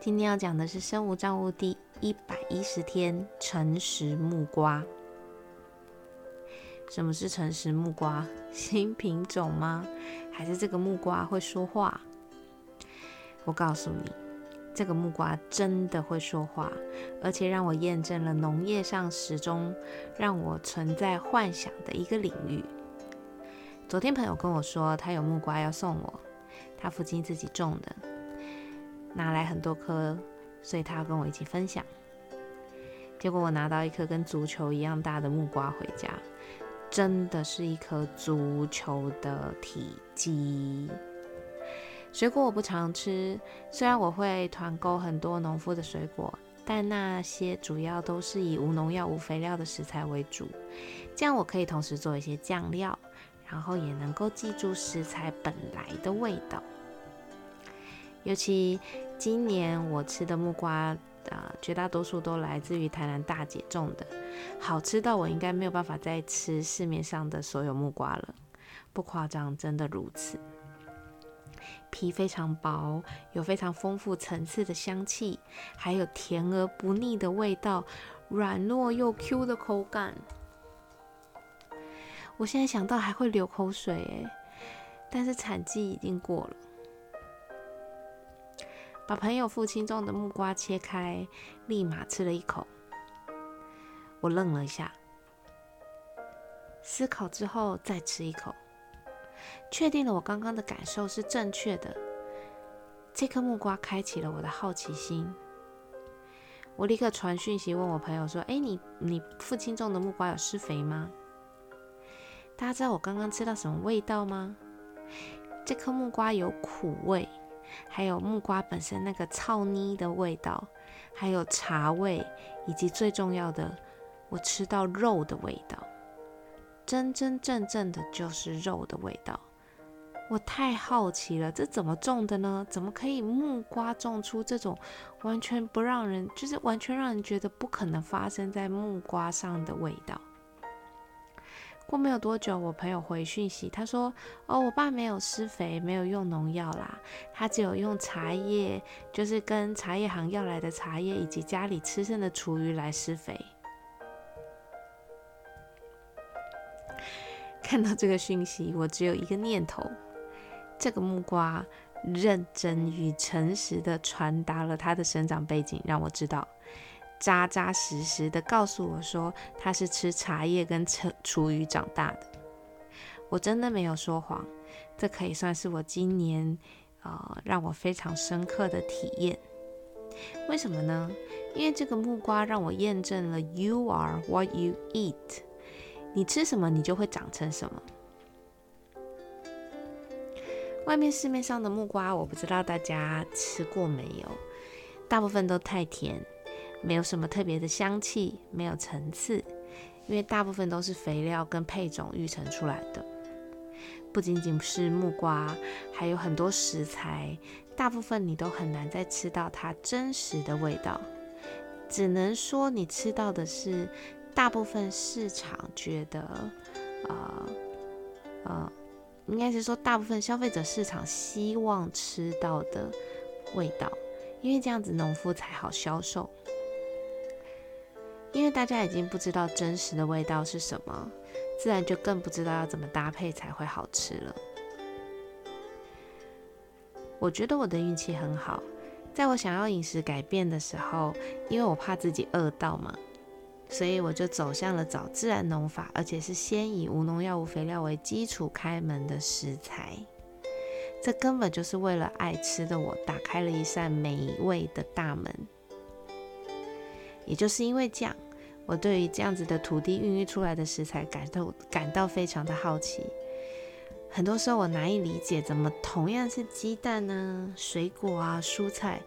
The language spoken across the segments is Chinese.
今天要讲的是生物账务第一百一十天诚实木瓜。什么是诚实木瓜？新品种吗？还是这个木瓜会说话？我告诉你，这个木瓜真的会说话，而且让我验证了农业上始终让我存在幻想的一个领域。昨天朋友跟我说，他有木瓜要送我，他附近自己种的。拿来很多颗，所以他要跟我一起分享。结果我拿到一颗跟足球一样大的木瓜回家，真的是一颗足球的体积。水果我不常吃，虽然我会团购很多农夫的水果，但那些主要都是以无农药、无肥料的食材为主。这样我可以同时做一些酱料，然后也能够记住食材本来的味道。尤其今年我吃的木瓜，啊，绝大多数都来自于台南大姐种的，好吃到我应该没有办法再吃市面上的所有木瓜了，不夸张，真的如此。皮非常薄，有非常丰富层次的香气，还有甜而不腻的味道，软糯又 Q 的口感。我现在想到还会流口水诶，但是产季已经过了。把朋友父亲种的木瓜切开，立马吃了一口。我愣了一下，思考之后再吃一口，确定了我刚刚的感受是正确的。这颗木瓜开启了我的好奇心，我立刻传讯息问我朋友说：“哎，你你父亲种的木瓜有施肥吗？”大家知道我刚刚吃到什么味道吗？这颗木瓜有苦味。还有木瓜本身那个糙腻的味道，还有茶味，以及最重要的，我吃到肉的味道，真真正正的就是肉的味道。我太好奇了，这怎么种的呢？怎么可以木瓜种出这种完全不让人，就是完全让人觉得不可能发生在木瓜上的味道？过没有多久，我朋友回讯息，他说：“哦，我爸没有施肥，没有用农药啦，他只有用茶叶，就是跟茶叶行要来的茶叶，以及家里吃剩的厨余来施肥。”看到这个讯息，我只有一个念头：这个木瓜认真与诚实的传达了它的生长背景，让我知道。扎扎实实的告诉我说，他是吃茶叶跟厨厨余长大的。我真的没有说谎，这可以算是我今年呃让我非常深刻的体验。为什么呢？因为这个木瓜让我验证了 “You are what you eat”，你吃什么，你就会长成什么。外面市面上的木瓜，我不知道大家吃过没有，大部分都太甜。没有什么特别的香气，没有层次，因为大部分都是肥料跟配种育成出来的。不仅仅是木瓜，还有很多食材，大部分你都很难再吃到它真实的味道。只能说你吃到的是大部分市场觉得，呃呃，应该是说大部分消费者市场希望吃到的味道，因为这样子农夫才好销售。因为大家已经不知道真实的味道是什么，自然就更不知道要怎么搭配才会好吃了。我觉得我的运气很好，在我想要饮食改变的时候，因为我怕自己饿到嘛，所以我就走向了找自然农法，而且是先以无农药、无肥料为基础开门的食材。这根本就是为了爱吃的我打开了一扇美味的大门。也就是因为这样，我对于这样子的土地孕育出来的食材感到感到非常的好奇。很多时候我难以理解，怎么同样是鸡蛋呢、水果啊、蔬菜，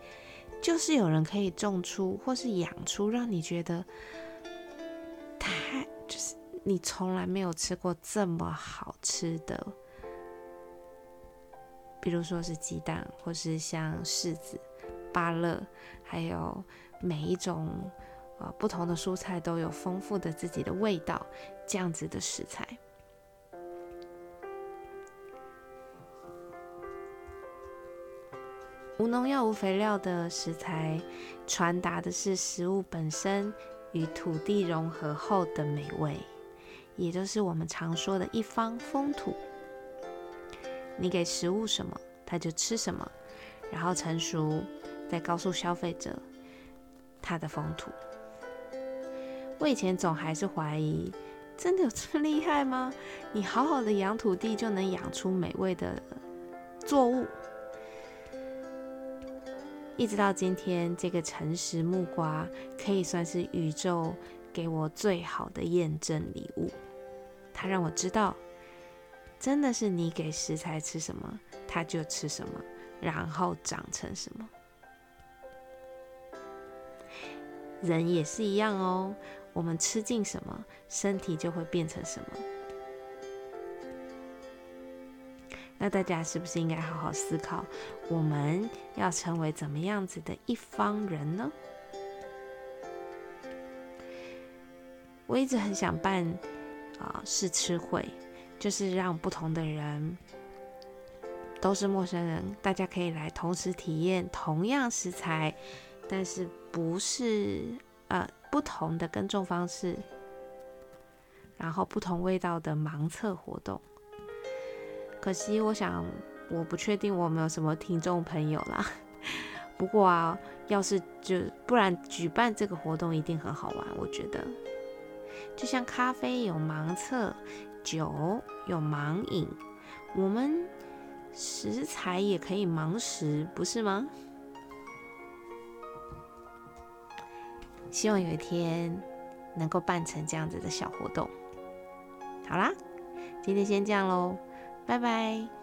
就是有人可以种出或是养出让你觉得太就是你从来没有吃过这么好吃的，比如说是鸡蛋，或是像柿子、芭乐，还有每一种呃不同的蔬菜都有丰富的自己的味道，这样子的食材。无农药、无肥料的食材，传达的是食物本身与土地融合后的美味，也就是我们常说的一方风土。你给食物什么，它就吃什么，然后成熟，再告诉消费者它的风土。我以前总还是怀疑，真的有这么厉害吗？你好好的养土地，就能养出美味的作物？一直到今天，这个诚实木瓜可以算是宇宙给我最好的验证礼物。它让我知道，真的是你给食材吃什么，它就吃什么，然后长成什么。人也是一样哦，我们吃进什么，身体就会变成什么。那大家是不是应该好好思考，我们要成为怎么样子的一方人呢？我一直很想办啊试吃会，就是让不同的人都是陌生人，大家可以来同时体验同样食材，但是不是呃不同的耕种方式，然后不同味道的盲测活动。可惜，我想我不确定我们有什么听众朋友啦。不过啊，要是就不然举办这个活动一定很好玩，我觉得。就像咖啡有盲测，酒有盲饮，我们食材也可以盲食，不是吗？希望有一天能够办成这样子的小活动。好啦，今天先这样喽。拜拜。